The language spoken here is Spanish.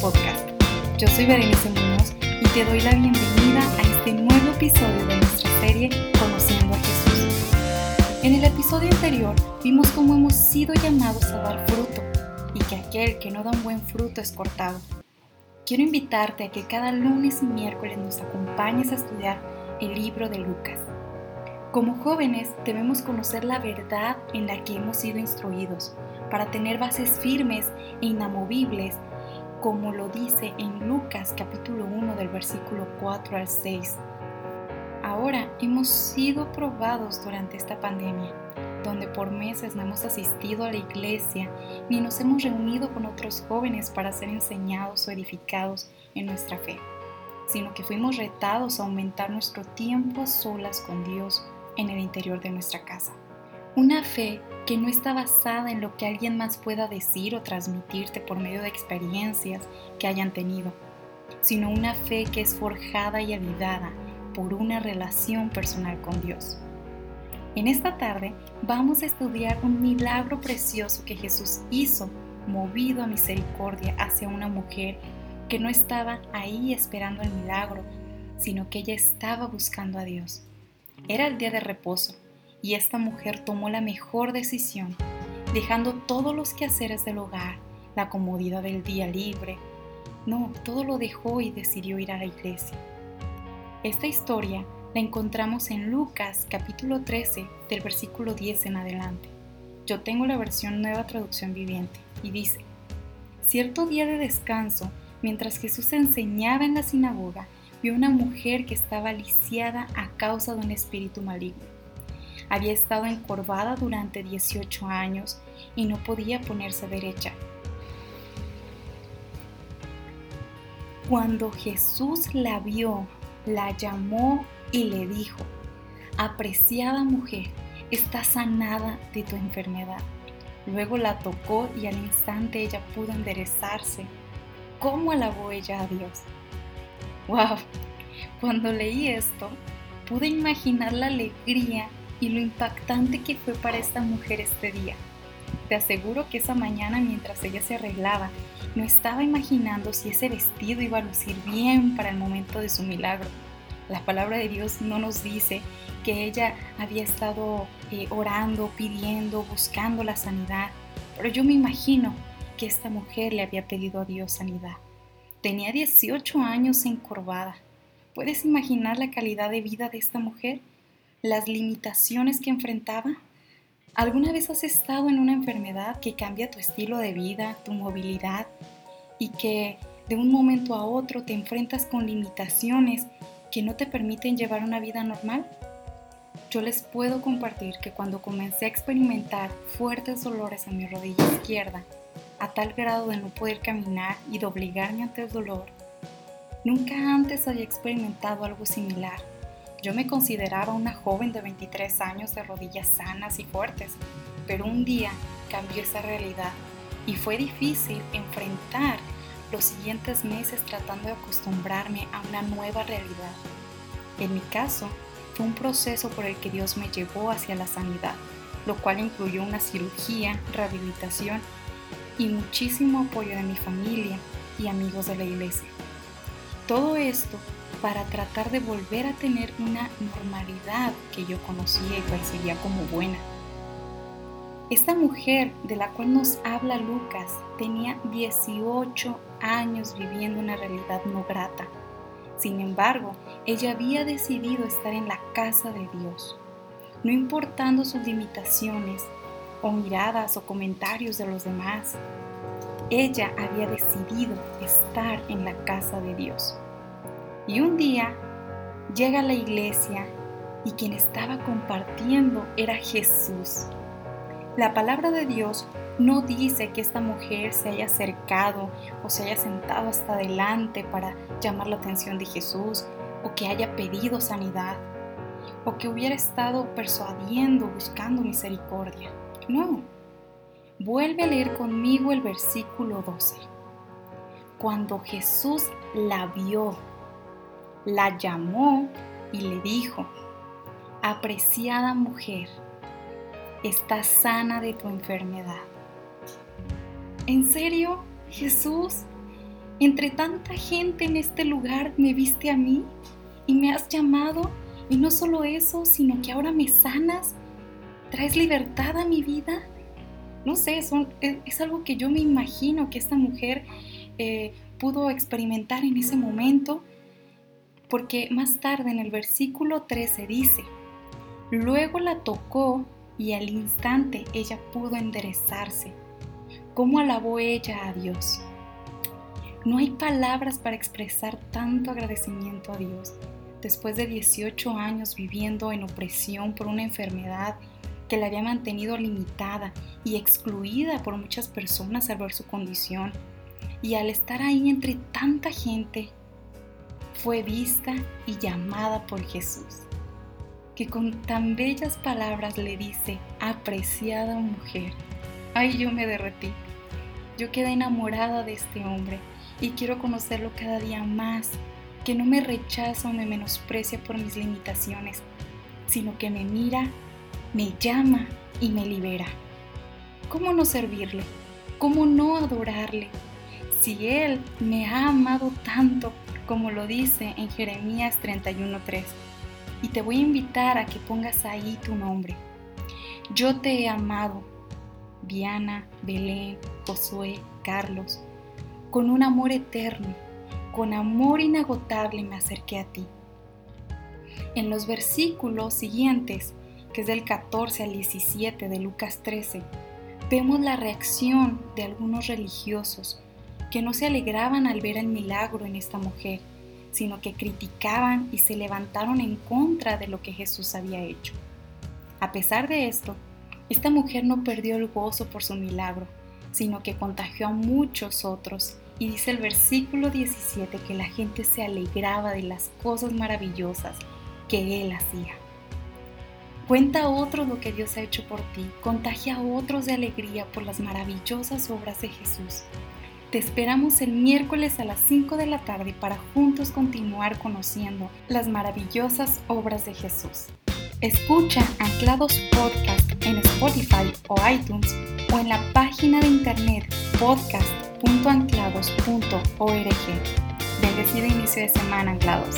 Podcast. Yo soy Berenice Muñoz y te doy la bienvenida a este nuevo episodio de nuestra serie Conociendo a Jesús. En el episodio anterior vimos cómo hemos sido llamados a dar fruto y que aquel que no da un buen fruto es cortado. Quiero invitarte a que cada lunes y miércoles nos acompañes a estudiar el libro de Lucas. Como jóvenes debemos conocer la verdad en la que hemos sido instruidos para tener bases firmes e inamovibles, como lo dice en Lucas capítulo 1 del versículo 4 al 6. Ahora hemos sido probados durante esta pandemia, donde por meses no hemos asistido a la iglesia ni nos hemos reunido con otros jóvenes para ser enseñados o edificados en nuestra fe, sino que fuimos retados a aumentar nuestro tiempo a solas con Dios en el interior de nuestra casa. Una fe que no está basada en lo que alguien más pueda decir o transmitirte por medio de experiencias que hayan tenido, sino una fe que es forjada y avivada por una relación personal con Dios. En esta tarde vamos a estudiar un milagro precioso que Jesús hizo, movido a misericordia hacia una mujer que no estaba ahí esperando el milagro, sino que ella estaba buscando a Dios. Era el día de reposo y esta mujer tomó la mejor decisión, dejando todos los quehaceres del hogar, la comodidad del día libre. No, todo lo dejó y decidió ir a la iglesia. Esta historia la encontramos en Lucas capítulo 13 del versículo 10 en adelante. Yo tengo la versión nueva traducción viviente y dice, Cierto día de descanso, mientras Jesús enseñaba en la sinagoga, vio una mujer que estaba lisiada a causa de un espíritu maligno. Había estado encorvada durante 18 años y no podía ponerse derecha. Cuando Jesús la vio, la llamó y le dijo, apreciada mujer, está sanada de tu enfermedad. Luego la tocó y al instante ella pudo enderezarse. ¿Cómo alabó ella a Dios? ¡Wow! Cuando leí esto, pude imaginar la alegría y lo impactante que fue para esta mujer este día. Te aseguro que esa mañana mientras ella se arreglaba, no estaba imaginando si ese vestido iba a lucir bien para el momento de su milagro. La palabra de Dios no nos dice que ella había estado eh, orando, pidiendo, buscando la sanidad, pero yo me imagino que esta mujer le había pedido a Dios sanidad. Tenía 18 años encorvada. ¿Puedes imaginar la calidad de vida de esta mujer? Las limitaciones que enfrentaba? ¿Alguna vez has estado en una enfermedad que cambia tu estilo de vida, tu movilidad y que de un momento a otro te enfrentas con limitaciones que no te permiten llevar una vida normal? Yo les puedo compartir que cuando comencé a experimentar fuertes dolores en mi rodilla izquierda, a tal grado de no poder caminar y de obligarme ante el dolor, nunca antes había experimentado algo similar yo me consideraba una joven de 23 años de rodillas sanas y fuertes, pero un día cambió esa realidad y fue difícil enfrentar los siguientes meses tratando de acostumbrarme a una nueva realidad. En mi caso, fue un proceso por el que Dios me llevó hacia la sanidad, lo cual incluyó una cirugía, rehabilitación y muchísimo apoyo de mi familia y amigos de la iglesia. Todo esto para tratar de volver a tener una normalidad que yo conocía y percibía como buena. Esta mujer de la cual nos habla Lucas tenía 18 años viviendo una realidad no grata. Sin embargo, ella había decidido estar en la casa de Dios, no importando sus limitaciones o miradas o comentarios de los demás. Ella había decidido estar en la casa de Dios. Y un día llega a la iglesia y quien estaba compartiendo era Jesús. La palabra de Dios no dice que esta mujer se haya acercado o se haya sentado hasta adelante para llamar la atención de Jesús o que haya pedido sanidad o que hubiera estado persuadiendo, buscando misericordia. No. Vuelve a leer conmigo el versículo 12. Cuando Jesús la vio, la llamó y le dijo, apreciada mujer, estás sana de tu enfermedad. ¿En serio, Jesús? entre tanta gente en este lugar me viste a mí y me has llamado y no solo eso, sino que ahora me sanas, traes libertad a mi vida. No sé, es, algo que yo me imagino que esta mujer eh, pudo experimentar en ese momento, porque más tarde en el versículo 13 dice, luego la tocó y al instante ella pudo enderezarse. ¿Cómo alabó ella a Dios? No hay palabras para expresar tanto agradecimiento a Dios después de 18 años viviendo en opresión por una enfermedad que la había mantenido limitada y excluida por muchas personas al ver su condición, y al estar ahí entre tanta gente, fue vista y llamada por Jesús, que con tan bellas palabras le dice, apreciada mujer, ay yo me derretí, yo quedé enamorada de este hombre y quiero conocerlo cada día más que no me rechaza o me menosprecia por mis limitaciones, sino que me mira, me llama y me libera. ¿Cómo no servirle? ¿Cómo no adorarle? Si Él me ha amado tanto como lo dice en Jeremías 31.3. Y te voy a invitar a que pongas ahí tu nombre. Yo te he amado, Viana, Belén, Josué, Carlos, con un amor eterno con amor inagotable me acerqué a ti. En los versículos siguientes, que es del 14 al 17 de Lucas 13, vemos la reacción de algunos religiosos que no se alegraban al ver el milagro en esta mujer, sino que criticaban y se levantaron en contra de lo que Jesús había hecho. A pesar de esto, esta mujer no perdió el gozo por su milagro, sino que contagió a muchos otros y dice el versículo 17 que la gente se alegraba de las cosas maravillosas que Él hacía. Cuenta a otros lo que Dios ha hecho por ti. Contagia a otros de alegría por las maravillosas obras de Jesús. Te esperamos el miércoles a las 5 de la tarde para juntos continuar conociendo las maravillosas obras de Jesús. Escucha Anclados Podcast en Spotify o iTunes o en la página de internet podcast.anclados.org. Bendecido inicio de semana, anclados.